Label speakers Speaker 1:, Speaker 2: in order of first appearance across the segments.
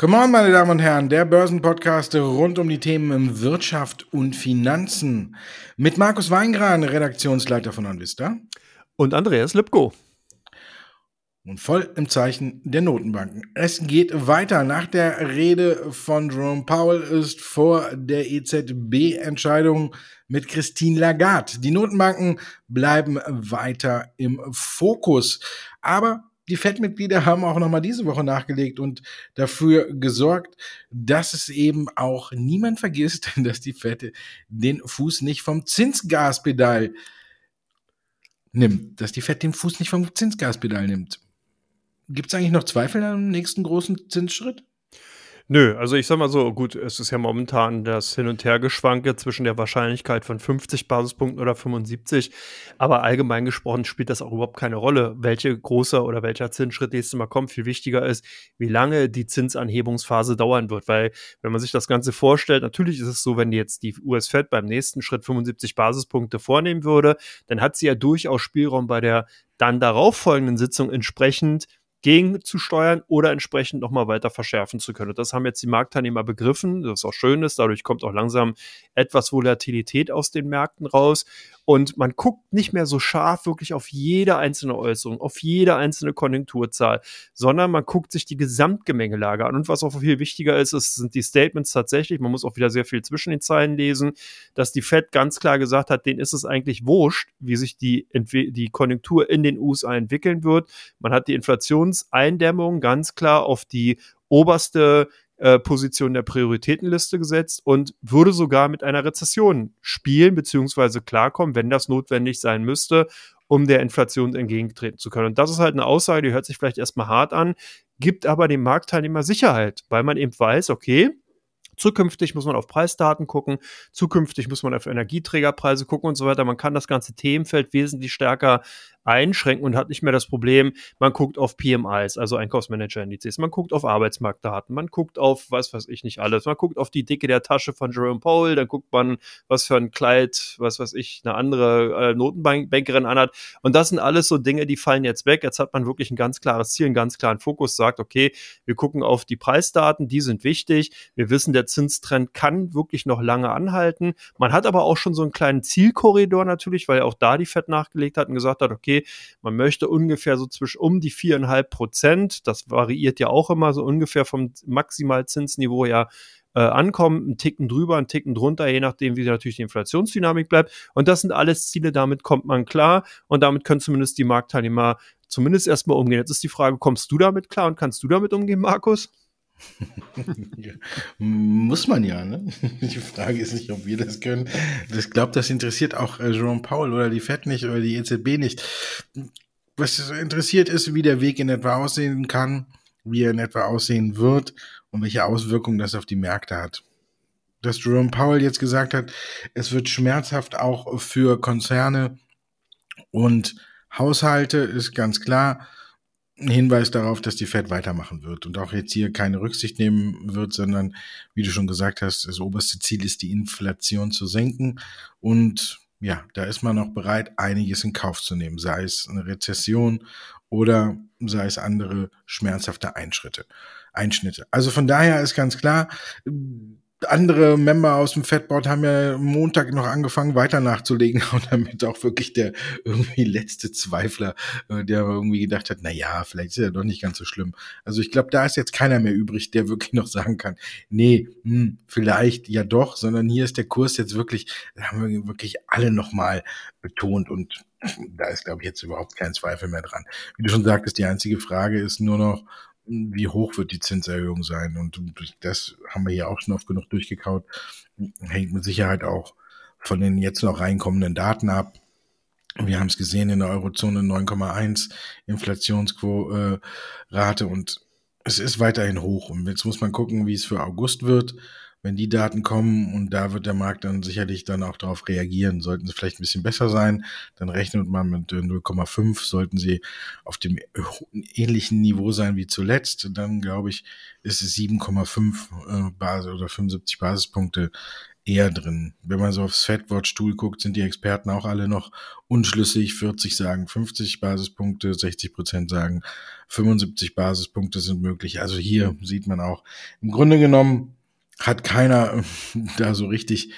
Speaker 1: Come on, meine Damen und Herren, der Börsenpodcast rund um die Themen Wirtschaft und Finanzen. Mit Markus Weingran, Redaktionsleiter von Anvista.
Speaker 2: Und Andreas Lipko.
Speaker 1: Und voll im Zeichen der Notenbanken. Es geht weiter. Nach der Rede von Jerome Powell ist vor der EZB-Entscheidung mit Christine Lagarde. Die Notenbanken bleiben weiter im Fokus. Aber die FED-Mitglieder haben auch nochmal diese Woche nachgelegt und dafür gesorgt, dass es eben auch niemand vergisst, dass die FED den Fuß nicht vom Zinsgaspedal nimmt, dass die FED den Fuß nicht vom Zinsgaspedal nimmt. Gibt es eigentlich noch Zweifel am nächsten großen Zinsschritt?
Speaker 2: Nö, also ich sag mal so, gut, es ist ja momentan das Hin- und Hergeschwanke zwischen der Wahrscheinlichkeit von 50 Basispunkten oder 75, aber allgemein gesprochen spielt das auch überhaupt keine Rolle, welche große oder welcher Zinsschritt nächstes Mal kommt. Viel wichtiger ist, wie lange die Zinsanhebungsphase dauern wird, weil wenn man sich das Ganze vorstellt, natürlich ist es so, wenn jetzt die US-Fed beim nächsten Schritt 75 Basispunkte vornehmen würde, dann hat sie ja durchaus Spielraum bei der dann darauffolgenden Sitzung entsprechend gegenzusteuern oder entsprechend nochmal weiter verschärfen zu können. Und das haben jetzt die Marktteilnehmer begriffen, das auch schön ist. Dadurch kommt auch langsam etwas Volatilität aus den Märkten raus. Und man guckt nicht mehr so scharf wirklich auf jede einzelne Äußerung, auf jede einzelne Konjunkturzahl, sondern man guckt sich die Gesamtgemengelage an. Und was auch viel wichtiger ist, ist sind die Statements tatsächlich. Man muss auch wieder sehr viel zwischen den Zeilen lesen, dass die Fed ganz klar gesagt hat, denen ist es eigentlich wurscht, wie sich die, die Konjunktur in den USA entwickeln wird. Man hat die Inflation Inflationseindämmung ganz klar auf die oberste äh, Position der Prioritätenliste gesetzt und würde sogar mit einer Rezession spielen bzw. klarkommen, wenn das notwendig sein müsste, um der Inflation entgegentreten zu können. Und das ist halt eine Aussage, die hört sich vielleicht erstmal hart an, gibt aber dem Marktteilnehmer Sicherheit, weil man eben weiß, okay, Zukünftig muss man auf Preisdaten gucken, zukünftig muss man auf Energieträgerpreise gucken und so weiter. Man kann das ganze Themenfeld wesentlich stärker einschränken und hat nicht mehr das Problem, man guckt auf PMIs, also Einkaufsmanager-Indizes, man guckt auf Arbeitsmarktdaten, man guckt auf, was weiß ich nicht alles, man guckt auf die Dicke der Tasche von Jerome Powell, dann guckt man, was für ein Kleid, was weiß ich, eine andere äh, Notenbankerin anhat. Und das sind alles so Dinge, die fallen jetzt weg. Jetzt hat man wirklich ein ganz klares Ziel, einen ganz klaren Fokus, sagt, okay, wir gucken auf die Preisdaten, die sind wichtig. Wir wissen, der Zinstrend kann wirklich noch lange anhalten. Man hat aber auch schon so einen kleinen Zielkorridor natürlich, weil auch da die Fed nachgelegt hat und gesagt hat, okay, okay, man möchte ungefähr so zwischen um die viereinhalb Prozent, das variiert ja auch immer so ungefähr vom Maximalzinsniveau ja äh, ankommen, einen Ticken drüber, einen Ticken drunter, je nachdem, wie natürlich die Inflationsdynamik bleibt. Und das sind alles Ziele, damit kommt man klar und damit können zumindest die Marktteilnehmer zumindest erstmal umgehen. Jetzt ist die Frage, kommst du damit klar und kannst du damit umgehen, Markus?
Speaker 1: Muss man ja, ne? Die Frage ist nicht, ob wir das können. Ich glaube, das interessiert auch äh, Jerome Powell oder die FED nicht oder die EZB nicht. Was interessiert ist, wie der Weg in etwa aussehen kann, wie er in etwa aussehen wird und welche Auswirkungen das auf die Märkte hat. Dass Jerome Powell jetzt gesagt hat, es wird schmerzhaft auch für Konzerne und Haushalte, ist ganz klar Hinweis darauf, dass die Fed weitermachen wird und auch jetzt hier keine Rücksicht nehmen wird, sondern, wie du schon gesagt hast, das oberste Ziel ist, die Inflation zu senken. Und ja, da ist man auch bereit, einiges in Kauf zu nehmen, sei es eine Rezession oder sei es andere schmerzhafte Einschritte, Einschnitte. Also von daher ist ganz klar, andere Member aus dem Fatboard haben ja Montag noch angefangen, weiter nachzulegen und damit auch wirklich der irgendwie letzte Zweifler, äh, der irgendwie gedacht hat, na ja, vielleicht ist er doch nicht ganz so schlimm. Also ich glaube, da ist jetzt keiner mehr übrig, der wirklich noch sagen kann, nee, hm, vielleicht ja doch, sondern hier ist der Kurs jetzt wirklich, da haben wir wirklich alle nochmal betont und da ist, glaube ich, jetzt überhaupt kein Zweifel mehr dran. Wie du schon sagtest, die einzige Frage ist nur noch, wie hoch wird die Zinserhöhung sein. Und das haben wir ja auch schon oft genug durchgekaut. Hängt mit Sicherheit auch von den jetzt noch reinkommenden Daten ab. Wir haben es gesehen in der Eurozone 9,1 Inflationsrate äh, und es ist weiterhin hoch. Und jetzt muss man gucken, wie es für August wird wenn die Daten kommen und da wird der Markt dann sicherlich dann auch darauf reagieren. Sollten sie vielleicht ein bisschen besser sein, dann rechnet man mit 0,5. Sollten sie auf dem ähnlichen Niveau sein wie zuletzt, dann glaube ich, ist es 7,5 äh, Basis oder 75 Basispunkte eher drin. Wenn man so aufs Fedwatch-Tool guckt, sind die Experten auch alle noch unschlüssig. 40 sagen 50 Basispunkte, 60 Prozent sagen 75 Basispunkte sind möglich. Also hier sieht man auch, im Grunde genommen hat keiner da so richtig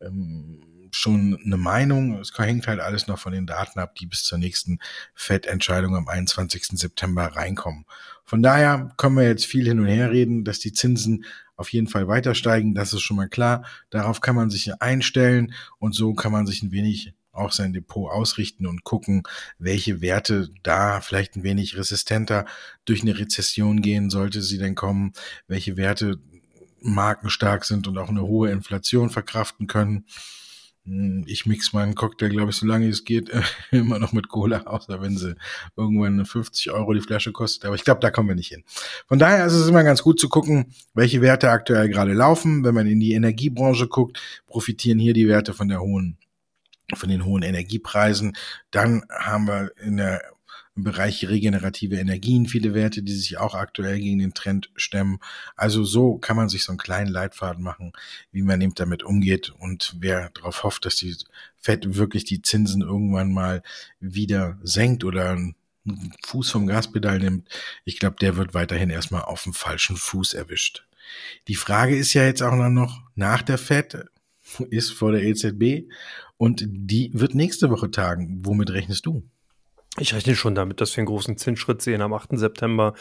Speaker 1: ähm, schon eine Meinung. Es hängt halt alles noch von den Daten ab, die bis zur nächsten FED-Entscheidung am 21. September reinkommen. Von daher können wir jetzt viel hin und her reden, dass die Zinsen auf jeden Fall weiter steigen. Das ist schon mal klar. Darauf kann man sich einstellen und so kann man sich ein wenig auch sein Depot ausrichten und gucken, welche Werte da vielleicht ein wenig resistenter durch eine Rezession gehen, sollte sie denn kommen, welche Werte markenstark sind und auch eine hohe Inflation verkraften können. Hm, ich mix meinen Cocktail, glaube ich, solange es geht, immer noch mit Cola, außer wenn sie irgendwann 50 Euro die Flasche kostet. Aber ich glaube, da kommen wir nicht hin. Von daher ist es immer ganz gut zu gucken, welche Werte aktuell gerade laufen. Wenn man in die Energiebranche guckt, profitieren hier die Werte von der hohen von den hohen Energiepreisen. Dann haben wir in der im Bereich regenerative Energien viele Werte, die sich auch aktuell gegen den Trend stemmen. Also so kann man sich so einen kleinen Leitfaden machen, wie man eben damit umgeht. Und wer darauf hofft, dass die Fed wirklich die Zinsen irgendwann mal wieder senkt oder einen Fuß vom Gaspedal nimmt, ich glaube, der wird weiterhin erstmal auf dem falschen Fuß erwischt. Die Frage ist ja jetzt auch noch nach der Fed, ist vor der EZB und die wird nächste Woche tagen. Womit rechnest du?
Speaker 2: Ich rechne schon damit, dass wir einen großen Zinsschritt sehen am 8. September.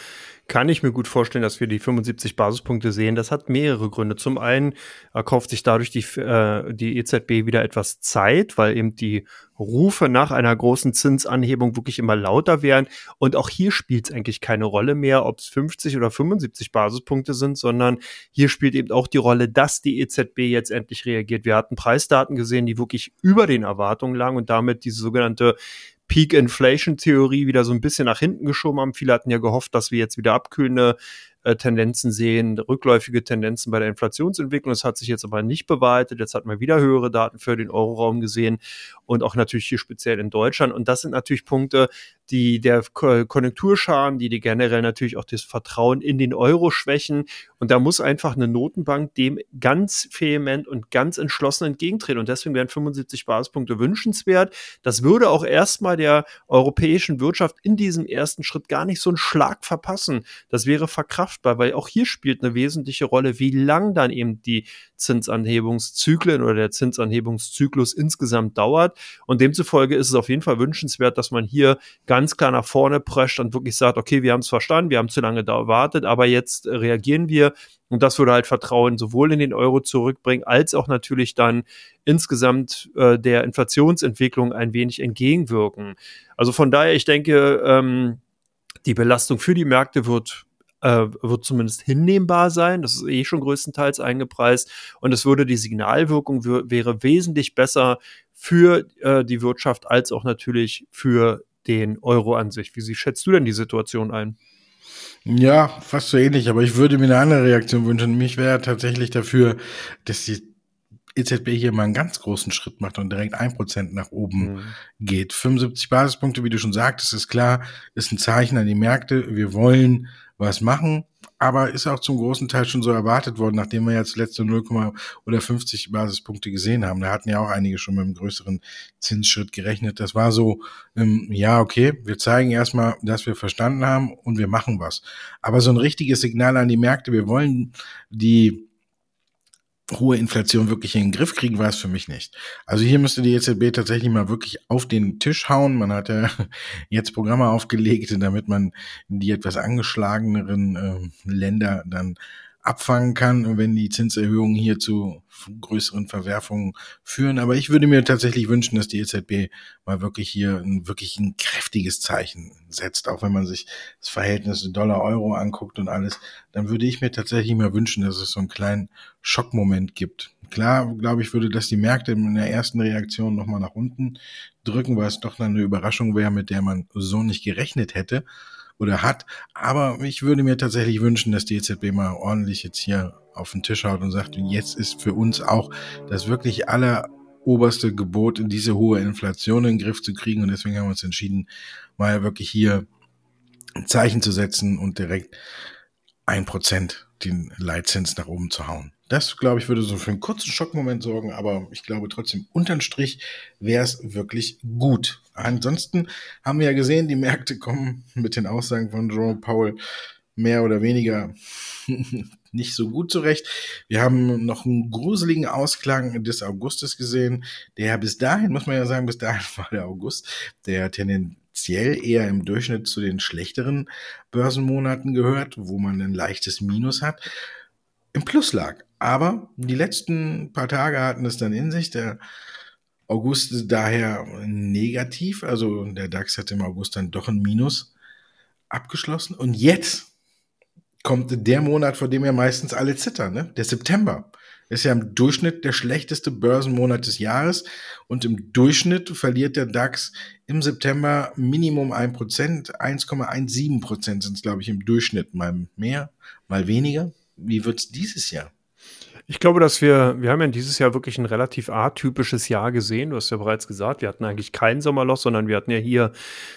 Speaker 2: Kann ich mir gut vorstellen, dass wir die 75 Basispunkte sehen. Das hat mehrere Gründe. Zum einen erkauft sich dadurch die, äh, die EZB wieder etwas Zeit, weil eben die Rufe nach einer großen Zinsanhebung wirklich immer lauter werden. Und auch hier spielt es eigentlich keine Rolle mehr, ob es 50 oder 75 Basispunkte sind, sondern hier spielt eben auch die Rolle, dass die EZB jetzt endlich reagiert. Wir hatten Preisdaten gesehen, die wirklich über den Erwartungen lagen und damit diese sogenannte Peak Inflation Theorie wieder so ein bisschen nach hinten geschoben haben. Viele hatten ja gehofft, dass wir jetzt wieder abkühlende äh, Tendenzen sehen, rückläufige Tendenzen bei der Inflationsentwicklung. Das hat sich jetzt aber nicht bewahrheitet. Jetzt hat man wieder höhere Daten für den Euroraum gesehen und auch natürlich hier speziell in Deutschland. Und das sind natürlich Punkte, die der Konjunkturschaden, die die generell natürlich auch das Vertrauen in den Euro schwächen. Und da muss einfach eine Notenbank dem ganz vehement und ganz entschlossen entgegentreten. Und deswegen wären 75 Basispunkte wünschenswert. Das würde auch erstmal der europäischen Wirtschaft in diesem ersten Schritt gar nicht so einen Schlag verpassen. Das wäre verkraftbar, weil auch hier spielt eine wesentliche Rolle, wie lang dann eben die Zinsanhebungszyklen oder der Zinsanhebungszyklus insgesamt dauert. Und demzufolge ist es auf jeden Fall wünschenswert, dass man hier ganz klar nach vorne prescht und wirklich sagt, okay, wir haben es verstanden, wir haben zu lange da erwartet, aber jetzt reagieren wir. Und das würde halt Vertrauen sowohl in den Euro zurückbringen, als auch natürlich dann insgesamt äh, der Inflationsentwicklung ein wenig entgegenwirken. Also von daher, ich denke, ähm, die Belastung für die Märkte wird äh, wird zumindest hinnehmbar sein. Das ist eh schon größtenteils eingepreist. Und es würde die Signalwirkung wäre wesentlich besser für äh, die Wirtschaft als auch natürlich für den Euro an sich. Wie schätzt du denn die Situation ein?
Speaker 1: Ja, fast so ähnlich, aber ich würde mir eine andere Reaktion wünschen. Mich wäre tatsächlich dafür, dass die EZB hier mal einen ganz großen Schritt macht und direkt ein Prozent nach oben mhm. geht. 75 Basispunkte, wie du schon sagtest, ist klar, ist ein Zeichen an die Märkte. Wir wollen was machen, aber ist auch zum großen Teil schon so erwartet worden, nachdem wir jetzt letzte 0, oder 50 Basispunkte gesehen haben. Da hatten ja auch einige schon mit einem größeren Zinsschritt gerechnet. Das war so, ähm, ja, okay, wir zeigen erstmal, dass wir verstanden haben und wir machen was. Aber so ein richtiges Signal an die Märkte, wir wollen die hohe Inflation wirklich in den Griff kriegen, war es für mich nicht. Also hier müsste die EZB tatsächlich mal wirklich auf den Tisch hauen. Man hat ja jetzt Programme aufgelegt, damit man die etwas angeschlageneren äh, Länder dann abfangen kann, wenn die Zinserhöhungen hier zu größeren Verwerfungen führen. Aber ich würde mir tatsächlich wünschen, dass die EZB mal wirklich hier ein, wirklich ein kräftiges Zeichen setzt. Auch wenn man sich das Verhältnis Dollar-Euro anguckt und alles, dann würde ich mir tatsächlich mal wünschen, dass es so einen kleinen Schockmoment gibt. Klar, glaube ich, würde das die Märkte in der ersten Reaktion nochmal nach unten drücken, weil es doch eine Überraschung wäre, mit der man so nicht gerechnet hätte oder hat. Aber ich würde mir tatsächlich wünschen, dass die EZB mal ordentlich jetzt hier auf den Tisch haut und sagt, jetzt ist für uns auch das wirklich aller oberste Gebot, diese hohe Inflation in den Griff zu kriegen. Und deswegen haben wir uns entschieden, mal wirklich hier ein Zeichen zu setzen und direkt ein Prozent den Leitzins nach oben zu hauen. Das, glaube ich, würde so für einen kurzen Schockmoment sorgen, aber ich glaube trotzdem, unterm Strich wäre es wirklich gut. Ansonsten haben wir ja gesehen, die Märkte kommen mit den Aussagen von Jerome Powell mehr oder weniger nicht so gut zurecht. Wir haben noch einen gruseligen Ausklang des Augustes gesehen, der bis dahin, muss man ja sagen, bis dahin war der August, der tendenziell eher im Durchschnitt zu den schlechteren Börsenmonaten gehört, wo man ein leichtes Minus hat, im Plus lag. Aber die letzten paar Tage hatten es dann in sich. Der August daher negativ, also der DAX hat im August dann doch ein Minus abgeschlossen. Und jetzt kommt der Monat, vor dem ja meistens alle zittern, ne? der September. Ist ja im Durchschnitt der schlechteste Börsenmonat des Jahres und im Durchschnitt verliert der DAX im September Minimum 1%, 1,17% sind es, glaube ich, im Durchschnitt. Mal mehr, mal weniger. Wie wird es dieses Jahr?
Speaker 2: Ich glaube, dass wir, wir haben ja dieses Jahr wirklich ein relativ atypisches Jahr gesehen. Du hast ja bereits gesagt, wir hatten eigentlich kein Sommerloch, sondern wir hatten ja hier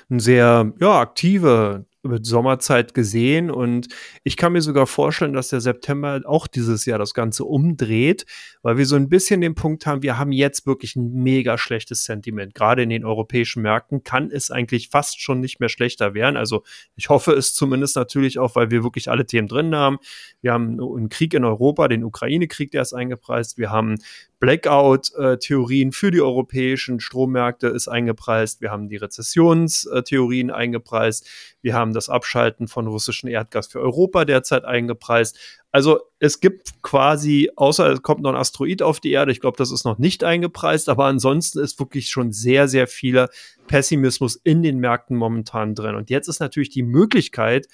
Speaker 2: ein sehr, ja, aktive mit Sommerzeit gesehen und ich kann mir sogar vorstellen, dass der September auch dieses Jahr das Ganze umdreht, weil wir so ein bisschen den Punkt haben, wir haben jetzt wirklich ein mega schlechtes Sentiment. Gerade in den europäischen Märkten kann es eigentlich fast schon nicht mehr schlechter werden. Also ich hoffe es zumindest natürlich auch, weil wir wirklich alle Themen drin haben. Wir haben einen Krieg in Europa, den Ukraine-Krieg, der ist eingepreist. Wir haben Blackout-Theorien für die europäischen Strommärkte ist eingepreist. Wir haben die Rezessionstheorien eingepreist. Wir haben das Abschalten von russischem Erdgas für Europa derzeit eingepreist. Also es gibt quasi, außer es kommt noch ein Asteroid auf die Erde, ich glaube, das ist noch nicht eingepreist, aber ansonsten ist wirklich schon sehr, sehr vieler Pessimismus in den Märkten momentan drin. Und jetzt ist natürlich die Möglichkeit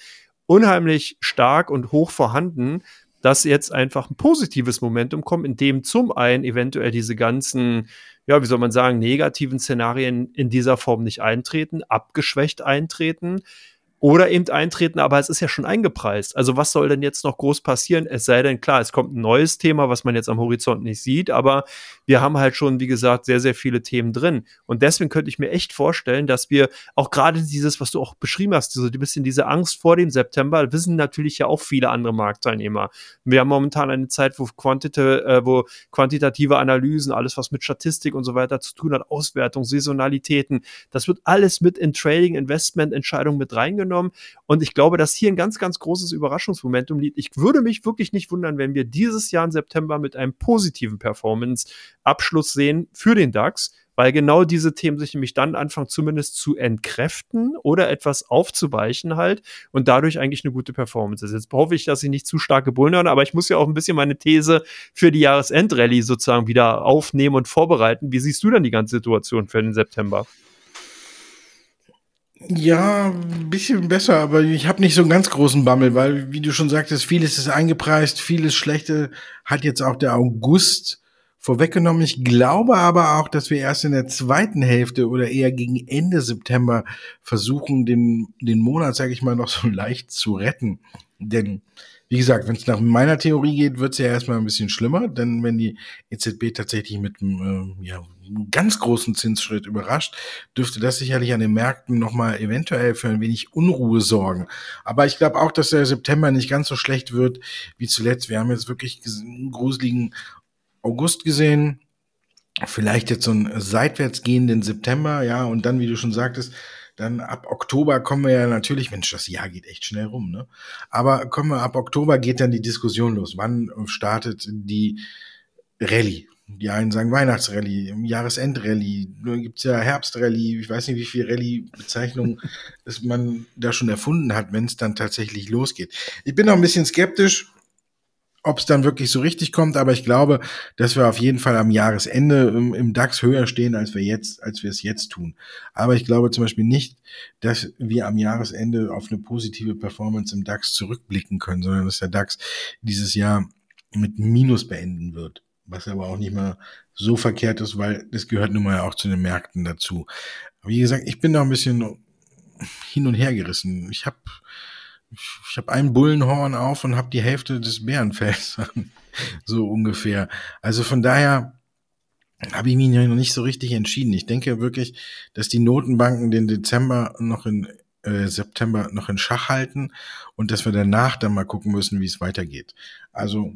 Speaker 2: unheimlich stark und hoch vorhanden, dass jetzt einfach ein positives Momentum kommt, in dem zum einen eventuell diese ganzen, ja, wie soll man sagen, negativen Szenarien in dieser Form nicht eintreten, abgeschwächt eintreten oder eben eintreten, aber es ist ja schon eingepreist. Also was soll denn jetzt noch groß passieren? Es sei denn, klar, es kommt ein neues Thema, was man jetzt am Horizont nicht sieht, aber wir haben halt schon, wie gesagt, sehr, sehr viele Themen drin. Und deswegen könnte ich mir echt vorstellen, dass wir auch gerade dieses, was du auch beschrieben hast, so ein bisschen diese Angst vor dem September, wissen natürlich ja auch viele andere Marktteilnehmer. Wir haben momentan eine Zeit, wo, Quantite, äh, wo quantitative Analysen, alles was mit Statistik und so weiter zu tun hat, Auswertung, Saisonalitäten, das wird alles mit in Trading, Investment, Entscheidungen mit reingenommen genommen. Und ich glaube, dass hier ein ganz, ganz großes Überraschungsmomentum liegt. Ich würde mich wirklich nicht wundern, wenn wir dieses Jahr im September mit einem positiven Performance-Abschluss sehen für den DAX weil genau diese Themen sich nämlich dann anfangen zumindest zu entkräften oder etwas aufzuweichen halt und dadurch eigentlich eine gute Performance ist. Jetzt hoffe ich, dass ich nicht zu stark gebunden aber ich muss ja auch ein bisschen meine These für die Jahresendrallye sozusagen wieder aufnehmen und vorbereiten. Wie siehst du denn die ganze Situation für den September?
Speaker 1: Ja, ein bisschen besser, aber ich habe nicht so einen ganz großen Bammel, weil, wie du schon sagtest, vieles ist eingepreist, vieles Schlechte hat jetzt auch der August vorweggenommen. Ich glaube aber auch, dass wir erst in der zweiten Hälfte oder eher gegen Ende September versuchen, den, den Monat, sage ich mal, noch so leicht zu retten. Denn wie gesagt, wenn es nach meiner Theorie geht, wird es ja erstmal ein bisschen schlimmer, denn wenn die EZB tatsächlich mit einem, äh, ja, ganz großen Zinsschritt überrascht, dürfte das sicherlich an den Märkten nochmal eventuell für ein wenig Unruhe sorgen. Aber ich glaube auch, dass der September nicht ganz so schlecht wird wie zuletzt. Wir haben jetzt wirklich einen gruseligen August gesehen, vielleicht jetzt so einen seitwärts gehenden September, ja, und dann, wie du schon sagtest, dann ab Oktober kommen wir ja natürlich, Mensch, das Jahr geht echt schnell rum, ne? Aber kommen wir ab Oktober geht dann die Diskussion los. Wann startet die Rallye? Die einen sagen Weihnachtsrallye, Jahresendrallye, nun gibt's ja Herbstrallye, ich weiß nicht, wie viel Rallye-Bezeichnungen man da schon erfunden hat, wenn es dann tatsächlich losgeht. Ich bin noch ein bisschen skeptisch, ob es dann wirklich so richtig kommt, aber ich glaube, dass wir auf jeden Fall am Jahresende im, im, DAX höher stehen, als wir jetzt, als wir es jetzt tun. Aber ich glaube zum Beispiel nicht, dass wir am Jahresende auf eine positive Performance im DAX zurückblicken können, sondern dass der DAX dieses Jahr mit Minus beenden wird. Was aber auch nicht mal so verkehrt ist, weil das gehört nun mal auch zu den Märkten dazu. Wie gesagt, ich bin da ein bisschen hin und her gerissen. Ich habe ich habe ein Bullenhorn auf und habe die Hälfte des Bärenfells an. so ungefähr. Also von daher habe ich mich noch nicht so richtig entschieden. Ich denke wirklich, dass die Notenbanken den Dezember noch in äh, September noch in Schach halten und dass wir danach dann mal gucken müssen, wie es weitergeht. Also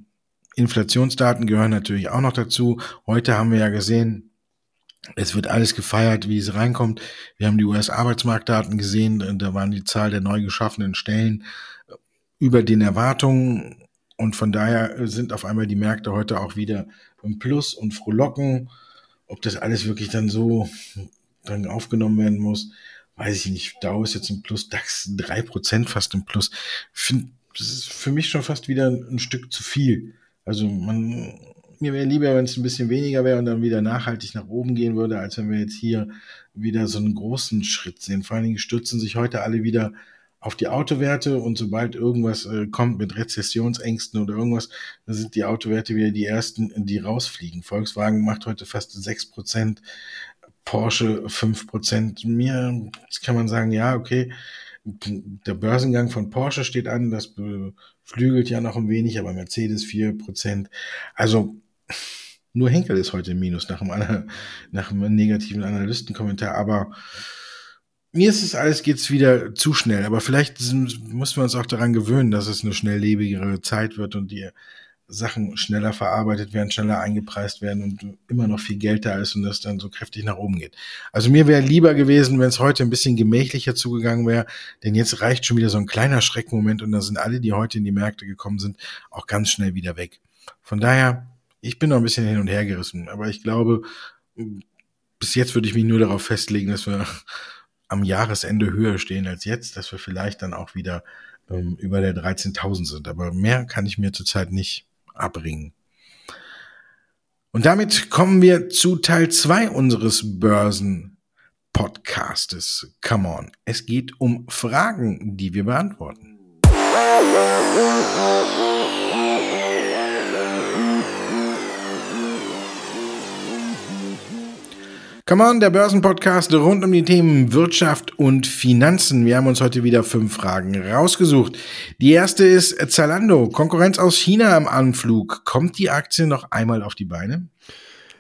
Speaker 1: Inflationsdaten gehören natürlich auch noch dazu. Heute haben wir ja gesehen, es wird alles gefeiert, wie es reinkommt. Wir haben die US-Arbeitsmarktdaten gesehen, da waren die Zahl der neu geschaffenen Stellen über den Erwartungen und von daher sind auf einmal die Märkte heute auch wieder im Plus und frohlocken. Ob das alles wirklich dann so dann aufgenommen werden muss, weiß ich nicht. Dow ist jetzt im Plus, DAX drei Prozent fast im Plus. Ich das ist für mich schon fast wieder ein Stück zu viel. Also man, mir wäre lieber, wenn es ein bisschen weniger wäre und dann wieder nachhaltig nach oben gehen würde, als wenn wir jetzt hier wieder so einen großen Schritt sehen. Vor allen Dingen stürzen sich heute alle wieder auf die Autowerte und sobald irgendwas äh, kommt mit Rezessionsängsten oder irgendwas, dann sind die Autowerte wieder die ersten, die rausfliegen. Volkswagen macht heute fast sechs Prozent, Porsche fünf Prozent. Mir kann man sagen, ja, okay, der Börsengang von Porsche steht an, das beflügelt ja noch ein wenig, aber Mercedes vier Prozent. Also nur Henkel ist heute im Minus nach einem, nach einem negativen Analystenkommentar, aber mir ist es alles geht's wieder zu schnell, aber vielleicht müssen wir uns auch daran gewöhnen, dass es eine schnelllebigere Zeit wird und die Sachen schneller verarbeitet werden, schneller eingepreist werden und immer noch viel Geld da ist und das dann so kräftig nach oben geht. Also mir wäre lieber gewesen, wenn es heute ein bisschen gemächlicher zugegangen wäre, denn jetzt reicht schon wieder so ein kleiner Schreckmoment und da sind alle, die heute in die Märkte gekommen sind, auch ganz schnell wieder weg. Von daher, ich bin noch ein bisschen hin und her gerissen, aber ich glaube, bis jetzt würde ich mich nur darauf festlegen, dass wir am Jahresende höher stehen als jetzt, dass wir vielleicht dann auch wieder ähm, über der 13.000 sind. Aber mehr kann ich mir zurzeit nicht abbringen. Und damit kommen wir zu Teil 2 unseres Börsen-Podcastes. Come on. Es geht um Fragen, die wir beantworten. Come on, der Börsenpodcast rund um die Themen Wirtschaft und Finanzen. Wir haben uns heute wieder fünf Fragen rausgesucht. Die erste ist Zalando, Konkurrenz aus China am Anflug. Kommt die Aktie noch einmal auf die Beine?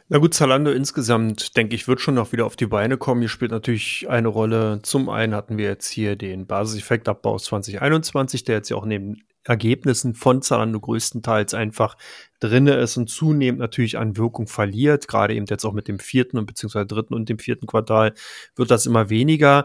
Speaker 2: Na gut, Zalando insgesamt, denke ich, wird schon noch wieder auf die Beine kommen. Hier spielt natürlich eine Rolle. Zum einen hatten wir jetzt hier den Basiseffektabbau 2021, der jetzt ja auch neben Ergebnissen von Zalando größtenteils einfach drinne ist und zunehmend natürlich an Wirkung verliert. Gerade eben jetzt auch mit dem vierten und beziehungsweise dritten und dem vierten Quartal wird das immer weniger.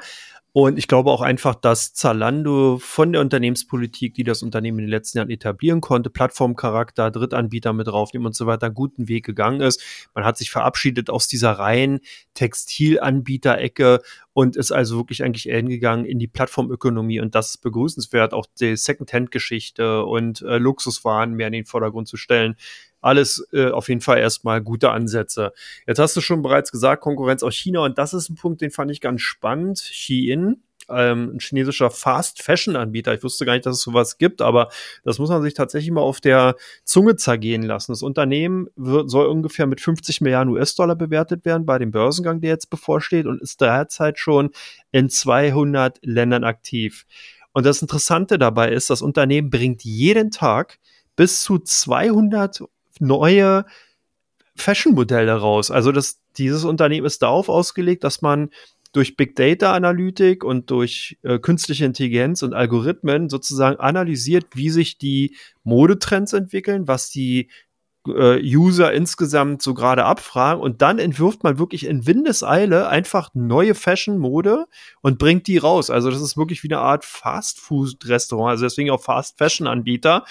Speaker 2: Und ich glaube auch einfach, dass Zalando von der Unternehmenspolitik, die das Unternehmen in den letzten Jahren etablieren konnte, Plattformcharakter, Drittanbieter mit draufnehmen und so weiter, einen guten Weg gegangen ist. Man hat sich verabschiedet aus dieser reinen Textilanbieterecke und ist also wirklich eigentlich hingegangen in die Plattformökonomie und das ist begrüßenswert, auch die Secondhand-Geschichte und äh, Luxuswaren mehr in den Vordergrund zu stellen alles äh, auf jeden Fall erstmal gute Ansätze. Jetzt hast du schon bereits gesagt, Konkurrenz aus China und das ist ein Punkt, den fand ich ganz spannend. Shein, ähm, ein chinesischer Fast-Fashion-Anbieter. Ich wusste gar nicht, dass es sowas gibt, aber das muss man sich tatsächlich mal auf der Zunge zergehen lassen. Das Unternehmen wird, soll ungefähr mit 50 Milliarden US-Dollar bewertet werden bei dem Börsengang, der jetzt bevorsteht und ist derzeit schon in 200 Ländern aktiv. Und das Interessante dabei ist, das Unternehmen bringt jeden Tag bis zu 200 neue Fashion-Modelle raus. Also das, dieses Unternehmen ist darauf ausgelegt, dass man durch Big Data Analytik und durch äh, künstliche Intelligenz und Algorithmen sozusagen analysiert, wie sich die Modetrends entwickeln, was die äh, User insgesamt so gerade abfragen und dann entwirft man wirklich in Windeseile einfach neue Fashion-Mode und bringt die raus. Also das ist wirklich wie eine Art Fast-Food-Restaurant, also deswegen auch Fast-Fashion-Anbieter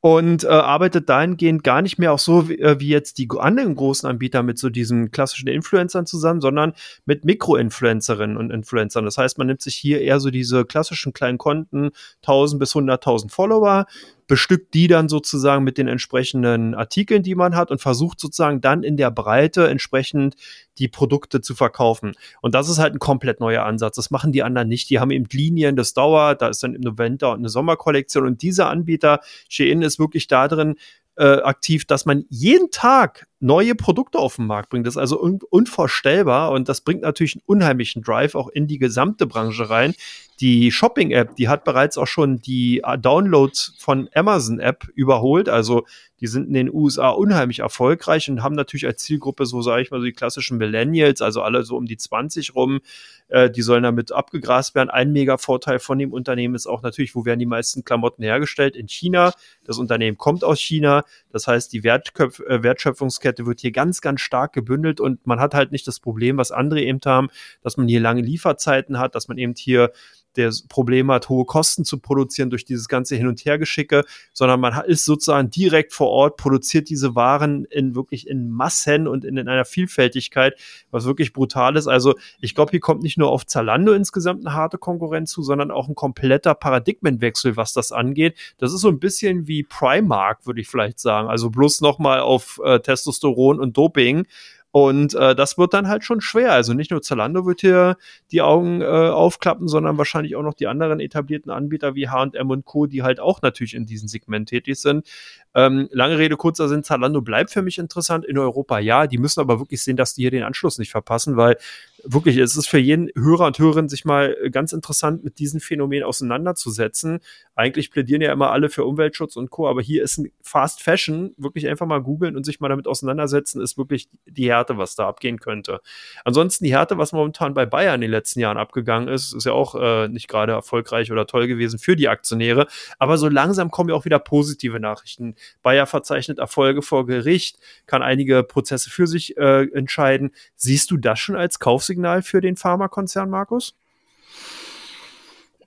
Speaker 2: und äh, arbeitet dahingehend gar nicht mehr auch so wie, äh, wie jetzt die anderen großen Anbieter mit so diesen klassischen Influencern zusammen, sondern mit Mikroinfluencerinnen und Influencern. Das heißt, man nimmt sich hier eher so diese klassischen kleinen Konten, 1000 bis 100.000 Follower, bestückt die dann sozusagen mit den entsprechenden Artikeln, die man hat und versucht sozusagen dann in der Breite entsprechend die Produkte zu verkaufen. Und das ist halt ein komplett neuer Ansatz. Das machen die anderen nicht. Die haben eben Linien, das dauert, da ist dann im November und eine Sommerkollektion und dieser Anbieter, Shein, ist wirklich da drin, äh, aktiv, dass man jeden Tag neue Produkte auf den Markt bringt. Das ist also un unvorstellbar und das bringt natürlich einen unheimlichen Drive auch in die gesamte Branche rein. Die Shopping-App, die hat bereits auch schon die äh, Downloads von Amazon-App überholt. Also die sind in den USA unheimlich erfolgreich und haben natürlich als Zielgruppe so, sage ich mal, so die klassischen Millennials, also alle so um die 20 rum, äh, die sollen damit abgegrast werden. Ein mega Vorteil von dem Unternehmen ist auch natürlich, wo werden die meisten Klamotten hergestellt? In China. Das Unternehmen kommt aus China. Das heißt, die Wertköpf äh, Wertschöpfungskette wird hier ganz, ganz stark gebündelt und man hat halt nicht das Problem, was andere eben haben, dass man hier lange Lieferzeiten hat, dass man eben hier der Problem hat, hohe Kosten zu produzieren durch dieses ganze Hin- und Hergeschicke, sondern man ist sozusagen direkt vor Ort, produziert diese Waren in wirklich in Massen und in, in einer Vielfältigkeit, was wirklich brutal ist. Also ich glaube, hier kommt nicht nur auf Zalando insgesamt eine harte Konkurrenz zu, sondern auch ein kompletter Paradigmenwechsel, was das angeht. Das ist so ein bisschen wie Primark, würde ich vielleicht sagen. Also bloß nochmal auf äh, Testosteron und Doping und äh, das wird dann halt schon schwer. Also nicht nur Zalando wird hier die Augen äh, aufklappen, sondern wahrscheinlich auch noch die anderen etablierten Anbieter wie H&M und Co., die halt auch natürlich in diesem Segment tätig sind. Ähm, lange Rede, kurzer Sinn, Zalando bleibt für mich interessant. In Europa ja, die müssen aber wirklich sehen, dass die hier den Anschluss nicht verpassen, weil wirklich, es ist für jeden Hörer und Hörerin sich mal ganz interessant mit diesen Phänomenen auseinanderzusetzen. Eigentlich plädieren ja immer alle für Umweltschutz und Co., aber hier ist ein Fast Fashion, wirklich einfach mal googeln und sich mal damit auseinandersetzen, ist wirklich die Härte, was da abgehen könnte. Ansonsten die Härte, was momentan bei Bayern in den letzten Jahren abgegangen ist, ist ja auch äh, nicht gerade erfolgreich oder toll gewesen für die Aktionäre, aber so langsam kommen ja auch wieder positive Nachrichten. Bayer verzeichnet Erfolge vor Gericht, kann einige Prozesse für sich äh, entscheiden. Siehst du das schon als Kaufsignal für den Pharmakonzern, Markus?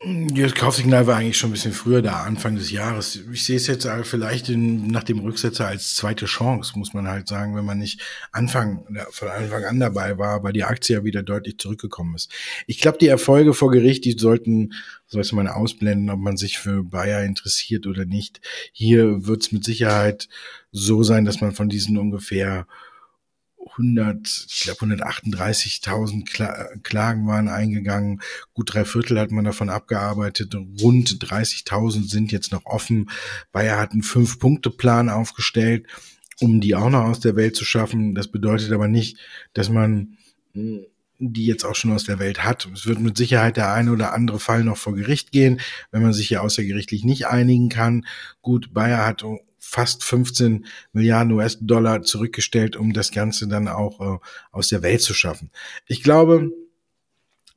Speaker 1: Das Kaufsignal war eigentlich schon ein bisschen früher da, Anfang des Jahres. Ich sehe es jetzt vielleicht in, nach dem Rücksetzer als zweite Chance, muss man halt sagen, wenn man nicht Anfang, von Anfang an dabei war, weil die Aktie ja wieder deutlich zurückgekommen ist. Ich glaube, die Erfolge vor Gericht, die sollten, sollte man ausblenden, ob man sich für Bayer interessiert oder nicht. Hier wird es mit Sicherheit so sein, dass man von diesen ungefähr 100, ich glaube 138.000 Klagen waren eingegangen. Gut drei Viertel hat man davon abgearbeitet. Rund 30.000 sind jetzt noch offen. Bayer hat einen Fünf-Punkte-Plan aufgestellt, um die auch noch aus der Welt zu schaffen. Das bedeutet aber nicht, dass man hm, die jetzt auch schon aus der Welt hat. Es wird mit Sicherheit der eine oder andere Fall noch vor Gericht gehen, wenn man sich hier außergerichtlich nicht einigen kann. Gut, Bayer hat fast 15 Milliarden US-Dollar zurückgestellt, um das Ganze dann auch äh, aus der Welt zu schaffen. Ich glaube,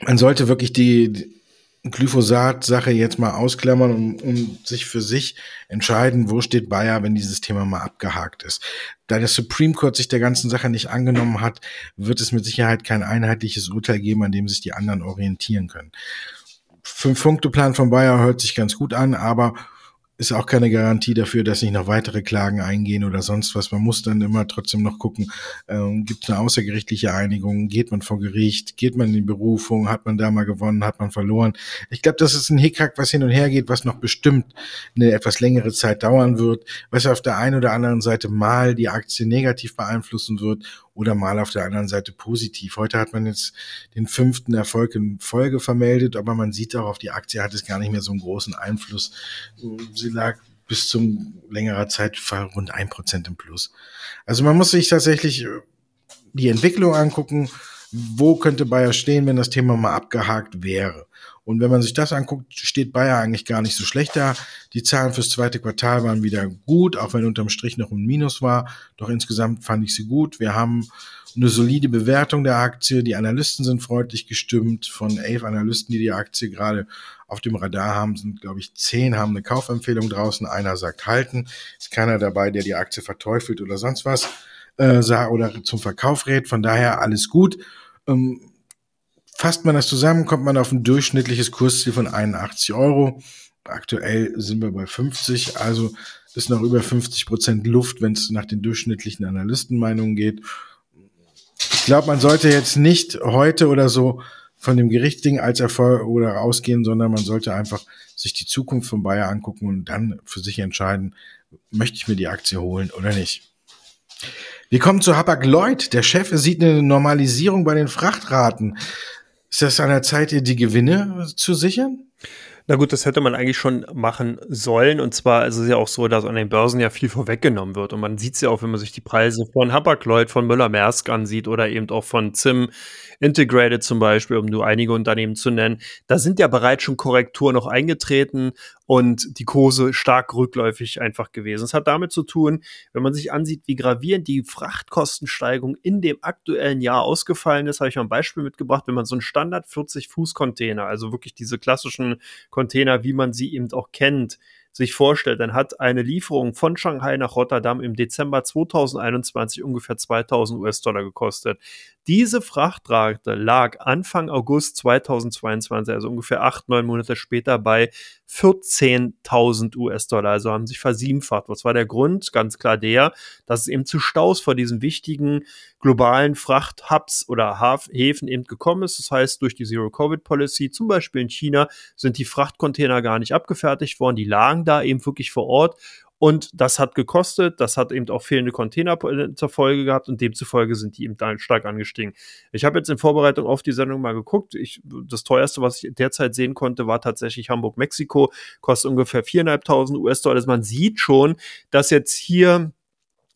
Speaker 1: man sollte wirklich die, die Glyphosat-Sache jetzt mal ausklammern und, und sich für sich entscheiden, wo steht Bayer, wenn dieses Thema mal abgehakt ist. Da der Supreme Court sich der ganzen Sache nicht angenommen hat, wird es mit Sicherheit kein einheitliches Urteil geben, an dem sich die anderen orientieren können. Fünf-Punkte-Plan von Bayer hört sich ganz gut an, aber ist auch keine Garantie dafür, dass nicht noch weitere Klagen eingehen oder sonst was. Man muss dann immer trotzdem noch gucken, ähm, gibt es eine außergerichtliche Einigung, geht man vor Gericht, geht man in die Berufung, hat man da mal gewonnen, hat man verloren. Ich glaube, das ist ein Hickhack, was hin und her geht, was noch bestimmt eine etwas längere Zeit dauern wird, was auf der einen oder anderen Seite mal die Aktie negativ beeinflussen wird oder mal auf der anderen Seite positiv. Heute hat man jetzt den fünften Erfolg in Folge vermeldet, aber man sieht auch, auf die Aktie hat es gar nicht mehr so einen großen Einfluss. Sie lag bis zum längerer Zeit rund ein Prozent im Plus. Also man muss sich tatsächlich äh, die Entwicklung angucken, wo könnte Bayer stehen, wenn das Thema mal abgehakt wäre. Und wenn man sich das anguckt, steht Bayer eigentlich gar nicht so schlecht da. Die Zahlen fürs zweite Quartal waren wieder gut, auch wenn unterm Strich noch ein Minus war. Doch insgesamt fand ich sie gut. Wir haben eine solide Bewertung der Aktie. Die Analysten sind freundlich gestimmt. Von elf Analysten, die die Aktie gerade auf dem Radar haben, sind, glaube ich, zehn haben eine Kaufempfehlung draußen. Einer sagt halten. Ist keiner dabei, der die Aktie verteufelt oder sonst was äh, oder zum Verkauf rät. Von daher alles gut. Ähm, fasst man das zusammen, kommt man auf ein durchschnittliches Kursziel von 81 Euro. Aktuell sind wir bei 50, also ist noch über 50 Prozent Luft, wenn es nach den durchschnittlichen Analystenmeinungen geht. Ich glaube, man sollte jetzt nicht heute oder so von dem Gerichtding als Erfolg oder ausgehen, sondern man sollte einfach sich die Zukunft von Bayer angucken und dann für sich entscheiden, möchte ich mir die Aktie holen oder nicht. Wir kommen zu Hapag Lloyd. Der Chef sieht eine Normalisierung bei den Frachtraten. Ist das an der Zeit, die Gewinne zu sichern?
Speaker 2: Na gut, das hätte man eigentlich schon machen sollen. Und zwar ist es ja auch so, dass an den Börsen ja viel vorweggenommen wird. Und man sieht es ja auch, wenn man sich die Preise von Hapag-Lloyd, von Müller-Maersk ansieht oder eben auch von ZIM Integrated zum Beispiel, um nur einige Unternehmen zu nennen. Da sind ja bereits schon Korrekturen noch eingetreten und die Kurse stark rückläufig einfach gewesen. Es hat damit zu tun, wenn man sich ansieht, wie gravierend die Frachtkostensteigerung in dem aktuellen Jahr ausgefallen ist, habe ich mal ein Beispiel mitgebracht, wenn man so einen Standard 40 Fuß Container, also wirklich diese klassischen Container, wie man sie eben auch kennt, sich vorstellt, dann hat eine Lieferung von Shanghai nach Rotterdam im Dezember 2021 ungefähr 2000 US-Dollar gekostet. Diese Frachtrate lag Anfang August 2022, also ungefähr acht, neun Monate später, bei 14.000 US-Dollar. Also haben sich versiebenfacht. Was war der Grund? Ganz klar der, dass es eben zu Staus vor diesen wichtigen globalen Frachthubs oder Häfen eben gekommen ist. Das heißt, durch die Zero-Covid-Policy, zum Beispiel in China, sind die Frachtcontainer gar nicht abgefertigt worden. Die lagen da eben wirklich vor Ort und das hat gekostet, das hat eben auch fehlende Container äh, zur Folge gehabt und demzufolge sind die eben stark angestiegen. Ich habe jetzt in Vorbereitung auf die Sendung mal geguckt. Ich, das teuerste, was ich derzeit sehen konnte, war tatsächlich Hamburg-Mexiko, kostet ungefähr 4.500 US-Dollar. Also man sieht schon, dass jetzt hier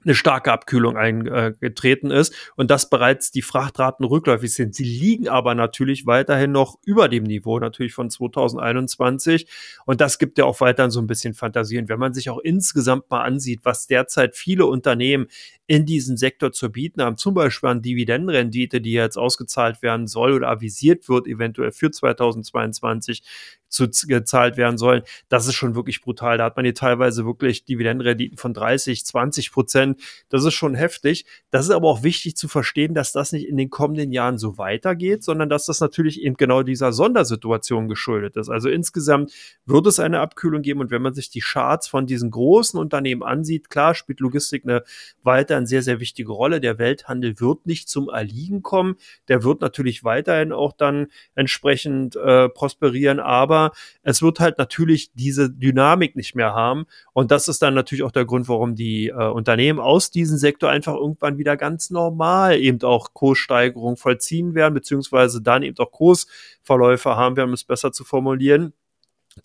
Speaker 2: eine starke Abkühlung eingetreten ist und dass bereits die Frachtraten rückläufig sind. Sie liegen aber natürlich weiterhin noch über dem Niveau natürlich von 2021 und das gibt ja auch weiterhin so ein bisschen Fantasien. Wenn man sich auch insgesamt mal ansieht, was derzeit viele Unternehmen in diesem Sektor zu bieten haben, zum Beispiel an Dividendenrendite, die jetzt ausgezahlt werden soll oder avisiert wird, eventuell für 2022, zu gezahlt werden sollen, das ist schon wirklich brutal. Da hat man hier teilweise wirklich Dividendenrenditen von 30, 20 Prozent. Das ist schon heftig. Das ist aber auch wichtig zu verstehen, dass das nicht in den kommenden Jahren so weitergeht, sondern dass das natürlich eben genau dieser Sondersituation geschuldet ist. Also insgesamt wird es eine Abkühlung geben und wenn man sich die Charts von diesen großen Unternehmen ansieht, klar spielt Logistik eine weiterhin sehr, sehr wichtige Rolle. Der Welthandel wird nicht zum Erliegen kommen. Der wird natürlich weiterhin auch dann entsprechend äh, prosperieren, aber aber es wird halt natürlich diese Dynamik nicht mehr haben. Und das ist dann natürlich auch der Grund, warum die äh, Unternehmen aus diesem Sektor einfach irgendwann wieder ganz normal eben auch Kurssteigerungen vollziehen werden, beziehungsweise dann eben auch Kursverläufe haben werden, um es besser zu formulieren.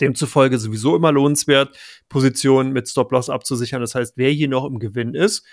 Speaker 2: Demzufolge sowieso immer lohnenswert, Positionen mit Stop-Loss abzusichern. Das heißt, wer hier noch im Gewinn ist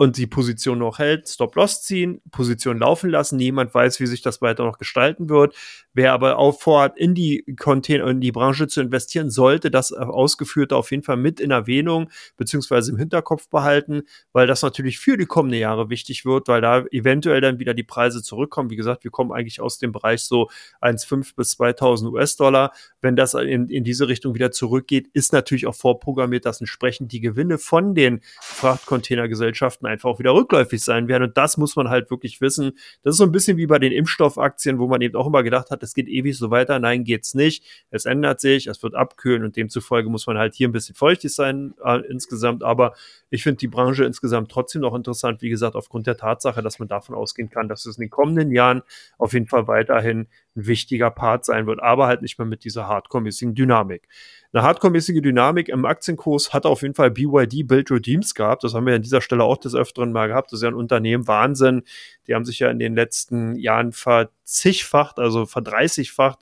Speaker 2: und die Position noch hält, Stop-Loss ziehen, Position laufen lassen. Niemand weiß, wie sich das weiter noch gestalten wird. Wer aber auch vorhat, in die Container, in die Branche zu investieren, sollte das Ausgeführte auf jeden Fall mit in Erwähnung beziehungsweise im Hinterkopf behalten, weil das natürlich für die kommenden Jahre wichtig wird, weil da eventuell dann wieder die Preise zurückkommen. Wie gesagt, wir kommen eigentlich aus dem Bereich so 1,5 bis 2000 US-Dollar. Wenn das in, in diese Richtung wieder zurückgeht, ist natürlich auch vorprogrammiert, dass entsprechend die Gewinne von den Frachtcontainergesellschaften einfach auch wieder rückläufig sein werden. Und das muss man halt wirklich wissen. Das ist so ein bisschen wie bei den Impfstoffaktien, wo man eben auch immer gedacht hat, es geht ewig so weiter. Nein, geht's nicht. Es ändert sich, es wird abkühlen und demzufolge muss man halt hier ein bisschen feuchtig sein äh, insgesamt. Aber ich finde die Branche insgesamt trotzdem noch interessant, wie gesagt, aufgrund der Tatsache, dass man davon ausgehen kann, dass es in den kommenden Jahren auf jeden Fall weiterhin ein wichtiger Part sein wird, aber halt nicht mehr mit dieser hardcore-mäßigen Dynamik. Eine hardcore-mäßige Dynamik im Aktienkurs hat auf jeden Fall BYD Build Redeems gehabt. Das haben wir an dieser Stelle auch des Öfteren mal gehabt. Das ist ja ein Unternehmen, Wahnsinn. Die haben sich ja in den letzten Jahren verzigfacht, also verdreißigfacht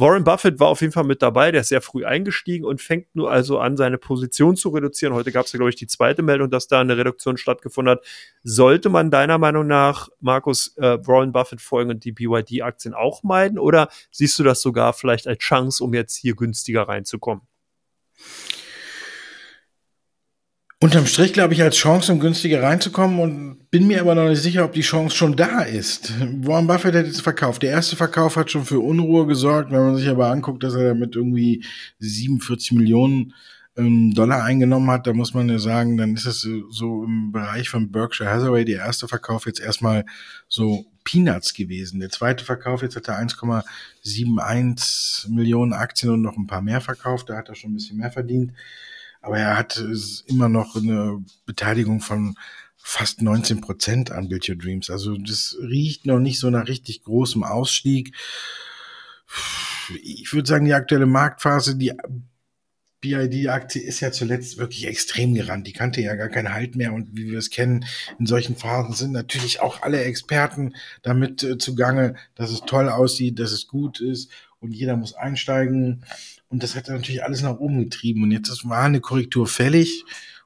Speaker 2: Warren Buffett war auf jeden Fall mit dabei, der ist sehr früh eingestiegen und fängt nur also an, seine Position zu reduzieren. Heute gab es ja, glaube ich, die zweite Meldung, dass da eine Reduktion stattgefunden hat. Sollte man deiner Meinung nach, Markus, äh, Warren Buffett folgen und die BYD-Aktien auch meiden? Oder siehst du das sogar vielleicht als Chance, um jetzt hier günstiger reinzukommen?
Speaker 1: Unterm Strich glaube ich als Chance, um günstiger reinzukommen und bin mir aber noch nicht sicher, ob die Chance schon da ist. Warren Buffett hat jetzt verkauft. Der erste Verkauf hat schon für Unruhe gesorgt, wenn man sich aber anguckt, dass er damit irgendwie 47 Millionen ähm, Dollar eingenommen hat, da muss man ja sagen, dann ist es so im Bereich von Berkshire Hathaway der erste Verkauf jetzt erstmal so Peanuts gewesen. Der zweite Verkauf, jetzt hat er 1,71 Millionen Aktien und noch ein paar mehr verkauft, da hat er schon ein bisschen mehr verdient aber er hat immer noch eine Beteiligung von fast 19 Prozent an Build Your Dreams. Also das riecht noch nicht so nach richtig großem Ausstieg. Ich würde sagen, die aktuelle Marktphase, die BID-Aktie ist ja zuletzt wirklich extrem gerannt. Die kannte ja gar keinen Halt mehr. Und wie wir es kennen, in solchen Phasen sind natürlich auch alle Experten damit äh, zugange, dass es toll aussieht, dass es gut ist und jeder muss einsteigen. Und das hat natürlich alles nach oben getrieben. Und jetzt ist, war eine Korrektur fällig.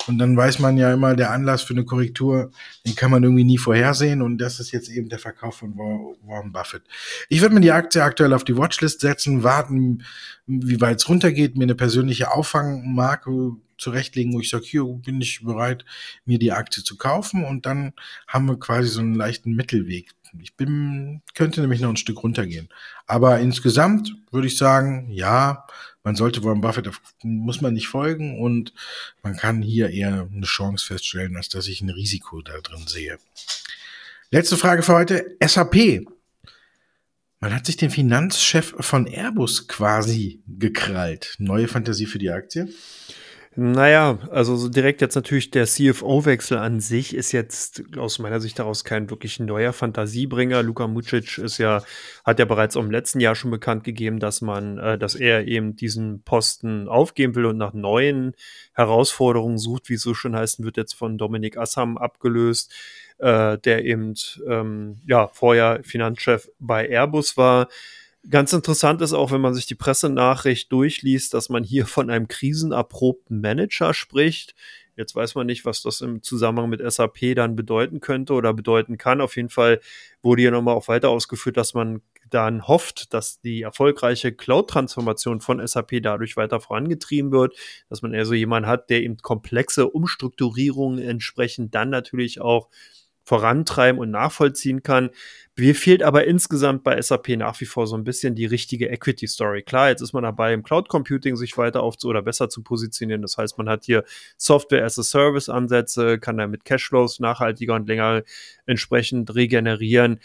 Speaker 1: Und dann weiß man ja immer, der Anlass für eine Korrektur, den kann man irgendwie nie vorhersehen. Und das ist jetzt eben der Verkauf von Warren Buffett. Ich würde mir die Aktie aktuell auf die Watchlist setzen, warten, wie weit es runtergeht, mir eine persönliche Auffangmarke zurechtlegen, wo ich sage, hier bin ich bereit, mir die Aktie zu kaufen. Und dann haben wir quasi so einen leichten Mittelweg. Ich bin, könnte nämlich noch ein Stück runtergehen. Aber insgesamt würde ich sagen, ja, man sollte Warren Buffett, muss man nicht folgen und man kann hier eher eine Chance feststellen, als dass ich ein Risiko da drin sehe. Letzte Frage für heute. SAP. Man hat sich den Finanzchef von Airbus quasi gekrallt. Neue Fantasie für die Aktie?
Speaker 2: Naja, also so direkt jetzt natürlich der CFO-Wechsel an sich ist jetzt aus meiner Sicht daraus kein wirklich neuer Fantasiebringer. Luka Mucic ist ja, hat ja bereits im letzten Jahr schon bekannt gegeben, dass man, äh, dass er eben diesen Posten aufgeben will und nach neuen Herausforderungen sucht, wie es so schön heißen wird, jetzt von Dominik Assam abgelöst, äh, der eben ähm, ja vorher Finanzchef bei Airbus war. Ganz interessant ist auch, wenn man sich die Pressenachricht durchliest, dass man hier von einem krisenerprobten Manager spricht. Jetzt weiß man nicht, was das im Zusammenhang mit SAP dann bedeuten könnte oder bedeuten kann. Auf jeden Fall wurde hier nochmal auch weiter ausgeführt, dass man dann hofft, dass die erfolgreiche Cloud-Transformation von SAP dadurch weiter vorangetrieben wird, dass man eher so jemanden hat, der eben komplexe Umstrukturierungen entsprechend dann natürlich auch vorantreiben und nachvollziehen kann. Mir fehlt aber insgesamt bei SAP nach wie vor so ein bisschen die richtige Equity Story. Klar, jetzt ist man dabei, im Cloud Computing sich weiter auf oder besser zu positionieren. Das heißt, man hat hier Software as a Service Ansätze, kann damit Cashflows nachhaltiger und länger entsprechend regenerieren.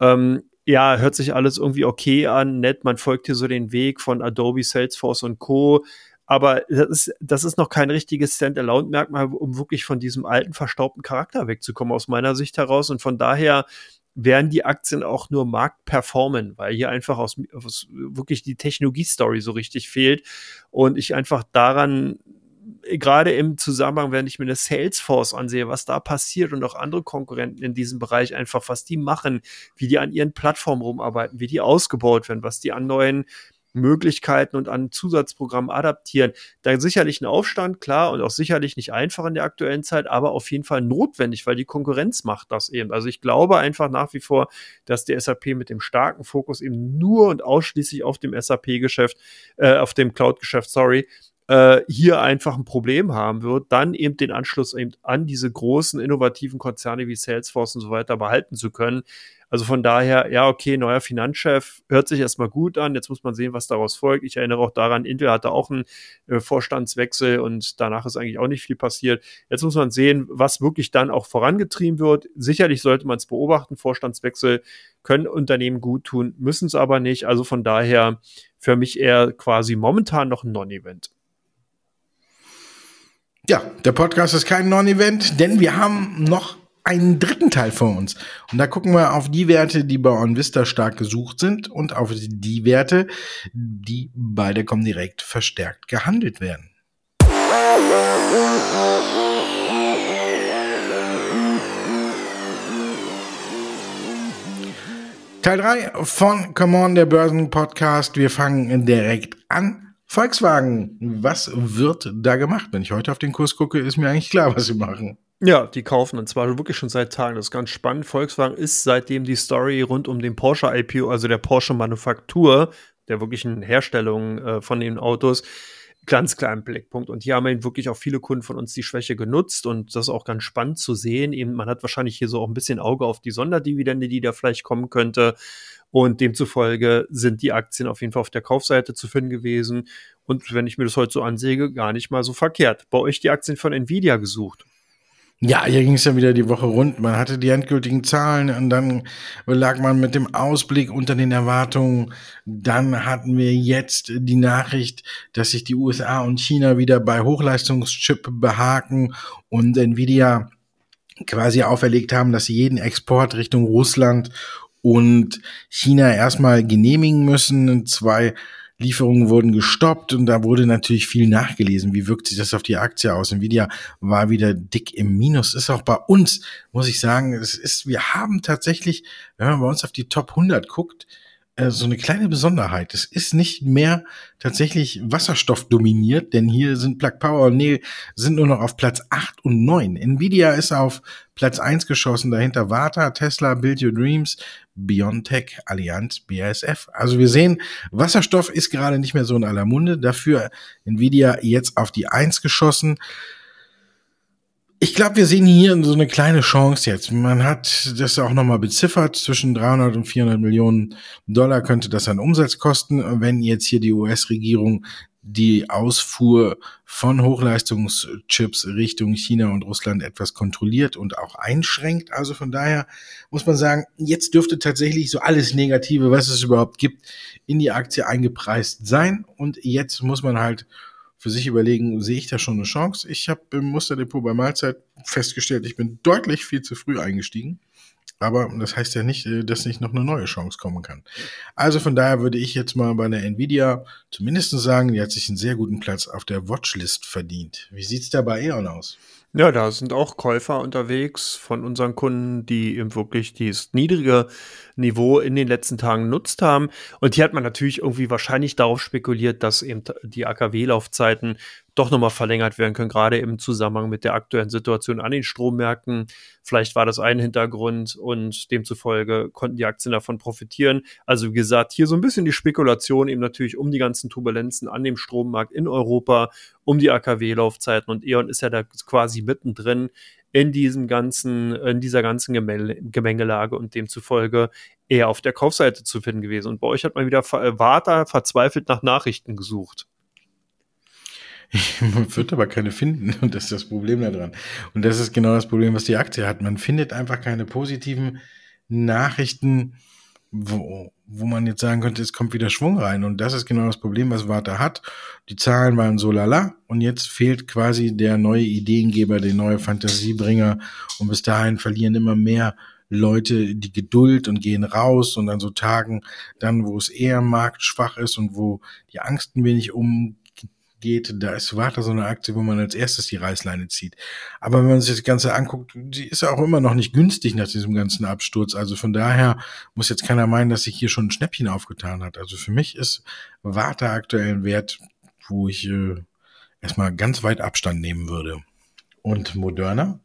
Speaker 2: Ähm, ja, hört sich alles irgendwie okay an, nett. Man folgt hier so den Weg von Adobe, Salesforce und Co. Aber das ist, das ist noch kein richtiges Standalone-Merkmal, um wirklich von diesem alten, verstaubten Charakter wegzukommen, aus meiner Sicht heraus. Und von daher werden die Aktien auch nur Markt performen, weil hier einfach aus, aus wirklich die Technologie-Story so richtig fehlt. Und ich einfach daran gerade im Zusammenhang, wenn ich mir eine Salesforce ansehe, was da passiert und auch andere Konkurrenten in diesem Bereich einfach, was die machen, wie die an ihren Plattformen rumarbeiten, wie die ausgebaut werden, was die an neuen Möglichkeiten und an Zusatzprogrammen adaptieren. Da sicherlich ein Aufstand, klar, und auch sicherlich nicht einfach in der aktuellen Zeit, aber auf jeden Fall notwendig, weil die Konkurrenz macht das eben. Also ich glaube einfach nach wie vor, dass die SAP mit dem starken Fokus eben nur und ausschließlich auf dem SAP-Geschäft, äh, auf dem Cloud-Geschäft, sorry, äh, hier einfach ein Problem haben wird, dann eben den Anschluss eben an diese großen innovativen Konzerne wie Salesforce und so weiter behalten zu können. Also von daher, ja, okay, neuer Finanzchef hört sich erstmal gut an. Jetzt muss man sehen, was daraus folgt. Ich erinnere auch daran, Intel hatte auch einen äh, Vorstandswechsel und danach ist eigentlich auch nicht viel passiert. Jetzt muss man sehen, was wirklich dann auch vorangetrieben wird. Sicherlich sollte man es beobachten. Vorstandswechsel können Unternehmen gut tun, müssen es aber nicht. Also von daher für mich eher quasi momentan noch ein Non-Event.
Speaker 1: Ja, der Podcast ist kein Non-Event, denn wir haben noch einen dritten Teil vor uns. Und da gucken wir auf die Werte, die bei OnVista stark gesucht sind und auf die Werte, die bei der Comdirect verstärkt gehandelt werden. Teil 3 von Come On, der Börsen-Podcast. Wir fangen direkt an. Volkswagen, was wird da gemacht? Wenn ich heute auf den Kurs gucke, ist mir eigentlich klar, was sie machen.
Speaker 2: Ja, die kaufen und zwar wirklich schon seit Tagen. Das ist ganz spannend. Volkswagen ist seitdem die Story rund um den Porsche IPO, also der Porsche Manufaktur, der wirklichen Herstellung äh, von den Autos, ganz klar im Blickpunkt. Und hier haben eben wirklich auch viele Kunden von uns die Schwäche genutzt und das ist auch ganz spannend zu sehen. Eben, man hat wahrscheinlich hier so auch ein bisschen Auge auf die Sonderdividende, die da vielleicht kommen könnte. Und demzufolge sind die Aktien auf jeden Fall auf der Kaufseite zu finden gewesen. Und wenn ich mir das heute so ansehe, gar nicht mal so verkehrt. Bei euch die Aktien von Nvidia gesucht.
Speaker 1: Ja, hier ging es ja wieder die Woche rund. Man hatte die endgültigen Zahlen und dann lag man mit dem Ausblick unter den Erwartungen. Dann hatten wir jetzt die Nachricht, dass sich die USA und China wieder bei Hochleistungschip behaken und Nvidia quasi auferlegt haben, dass sie jeden Export Richtung Russland und China erstmal genehmigen müssen. Zwei Lieferungen wurden gestoppt und da wurde natürlich viel nachgelesen. Wie wirkt sich das auf die Aktie aus? Nvidia war wieder dick im Minus. Ist auch bei uns, muss ich sagen, es ist, wir haben tatsächlich, wenn man bei uns auf die Top 100 guckt, äh, so eine kleine Besonderheit. Es ist nicht mehr tatsächlich Wasserstoff dominiert, denn hier sind Plug Power und Neil sind nur noch auf Platz 8 und 9. Nvidia ist auf Platz 1 geschossen, dahinter Vata, Tesla, Build Your Dreams, Biontech, Allianz, BASF. Also wir sehen, Wasserstoff ist gerade nicht mehr so in aller Munde, dafür Nvidia jetzt auf die 1 geschossen. Ich glaube, wir sehen hier so eine kleine Chance jetzt. Man hat das auch nochmal beziffert. Zwischen 300 und 400 Millionen Dollar könnte das an Umsatz kosten, wenn jetzt hier die US-Regierung die Ausfuhr von Hochleistungschips Richtung China und Russland etwas kontrolliert und auch einschränkt. Also von daher muss man sagen, jetzt dürfte tatsächlich so alles Negative, was es überhaupt gibt, in die Aktie eingepreist sein. Und jetzt muss man halt für sich überlegen, sehe ich da schon eine Chance? Ich habe im Musterdepot bei Mahlzeit festgestellt, ich bin deutlich viel zu früh eingestiegen. Aber das heißt ja nicht, äh, dass nicht noch eine neue Chance kommen kann. Also von daher würde ich jetzt mal bei der Nvidia zumindest sagen, die hat sich einen sehr guten Platz auf der Watchlist verdient. Wie sieht's da bei E.ON aus?
Speaker 2: Ja, da sind auch Käufer unterwegs von unseren Kunden, die eben wirklich dieses niedrige Niveau in den letzten Tagen genutzt haben. Und hier hat man natürlich irgendwie wahrscheinlich darauf spekuliert, dass eben die AKW-Laufzeiten doch nochmal verlängert werden können, gerade im Zusammenhang mit der aktuellen Situation an den Strommärkten. Vielleicht war das ein Hintergrund und demzufolge konnten die Aktien davon profitieren. Also wie gesagt, hier so ein bisschen die Spekulation eben natürlich um die ganzen Turbulenzen an dem Strommarkt in Europa, um die AKW-Laufzeiten und E.ON ist ja da quasi mittendrin in diesem ganzen, in dieser ganzen Gemengelage und demzufolge eher auf der Kaufseite zu finden gewesen. Und bei euch hat man wieder Warta verzweifelt nach Nachrichten gesucht.
Speaker 1: Man wird aber keine finden und das ist das Problem daran. Und das ist genau das Problem, was die Aktie hat. Man findet einfach keine positiven Nachrichten, wo, wo man jetzt sagen könnte, es kommt wieder Schwung rein. Und das ist genau das Problem, was Warta hat. Die Zahlen waren so lala und jetzt fehlt quasi der neue Ideengeber, der neue Fantasiebringer. Und bis dahin verlieren immer mehr Leute die Geduld und gehen raus und an so Tagen dann, wo es eher marktschwach ist und wo die Angst ein wenig um geht, da ist Warta so eine Aktie, wo man als erstes die Reißleine zieht. Aber wenn man sich das Ganze anguckt, die ist ja auch immer noch nicht günstig nach diesem ganzen Absturz. Also von daher muss jetzt keiner meinen, dass sich hier schon ein Schnäppchen aufgetan hat. Also für mich ist Warta aktuell ein Wert, wo ich äh, erstmal ganz weit Abstand nehmen würde. Und Moderna?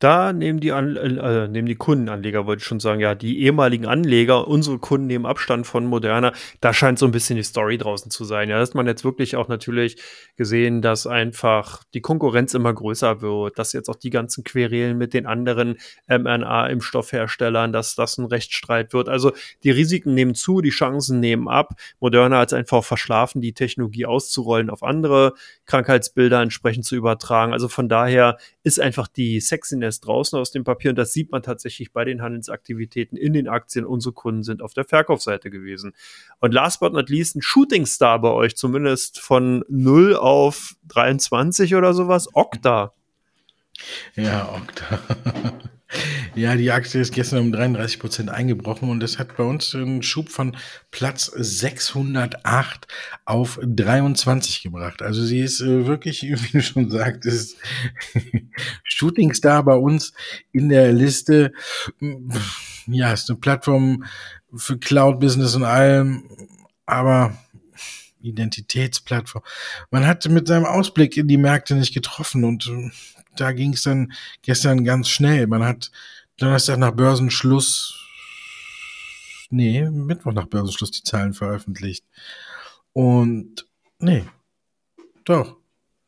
Speaker 2: Da nehmen die, An äh, nehmen die Kundenanleger, wollte ich schon sagen, ja, die ehemaligen Anleger, unsere Kunden nehmen Abstand von Moderna. Da scheint so ein bisschen die Story draußen zu sein. Ja, dass man jetzt wirklich auch natürlich gesehen, dass einfach die Konkurrenz immer größer wird, dass jetzt auch die ganzen Querelen mit den anderen mRNA-Impfstoffherstellern, dass das ein Rechtsstreit wird. Also die Risiken nehmen zu, die Chancen nehmen ab. Moderna hat einfach verschlafen, die Technologie auszurollen auf andere Krankheitsbilder entsprechend zu übertragen. Also von daher ist einfach die Sexiness ist draußen aus dem Papier und das sieht man tatsächlich bei den Handelsaktivitäten in den Aktien. Unsere Kunden sind auf der Verkaufsseite gewesen. Und last but not least ein Shooting Star bei euch, zumindest von 0 auf 23 oder sowas. Okta.
Speaker 1: Ja, Okta. Ja, die Aktie ist gestern um 33 Prozent eingebrochen und das hat bei uns einen Schub von Platz 608 auf 23 gebracht. Also sie ist äh, wirklich, wie du schon sagst, ist Shooting Star bei uns in der Liste. Ja, ist eine Plattform für Cloud Business und allem, aber Identitätsplattform. Man hat mit seinem Ausblick in die Märkte nicht getroffen und äh, da ging es dann gestern ganz schnell. Man hat Donnerstag nach Börsenschluss, nee, Mittwoch nach Börsenschluss die Zahlen veröffentlicht. Und, nee, doch,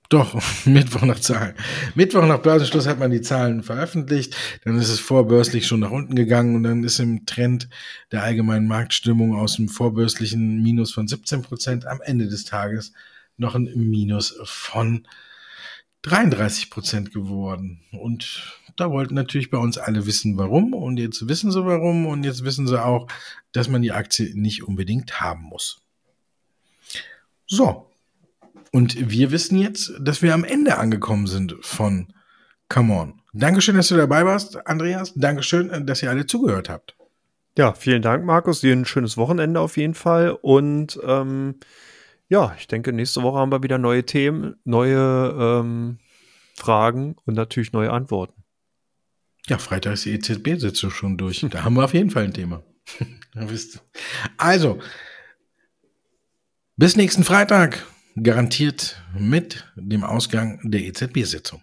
Speaker 1: doch, Mittwoch nach Zahlen. Mittwoch nach Börsenschluss hat man die Zahlen veröffentlicht, dann ist es vorbörslich schon nach unten gegangen und dann ist im Trend der allgemeinen Marktstimmung aus dem vorbörslichen Minus von 17 Prozent am Ende des Tages noch ein Minus von 33 Prozent geworden. Und da wollten natürlich bei uns alle wissen, warum. Und jetzt wissen sie warum. Und jetzt wissen sie auch, dass man die Aktie nicht unbedingt haben muss. So. Und wir wissen jetzt, dass wir am Ende angekommen sind von Come On. Dankeschön, dass du dabei warst, Andreas. Dankeschön, dass ihr alle zugehört habt.
Speaker 2: Ja, vielen Dank, Markus. Dir ein schönes Wochenende auf jeden Fall. Und ähm, ja, ich denke, nächste Woche haben wir wieder neue Themen, neue ähm, Fragen und natürlich neue Antworten.
Speaker 1: Ja, Freitag ist die EZB-Sitzung schon durch. Da haben wir auf jeden Fall ein Thema. also, bis nächsten Freitag. Garantiert mit dem Ausgang der EZB-Sitzung.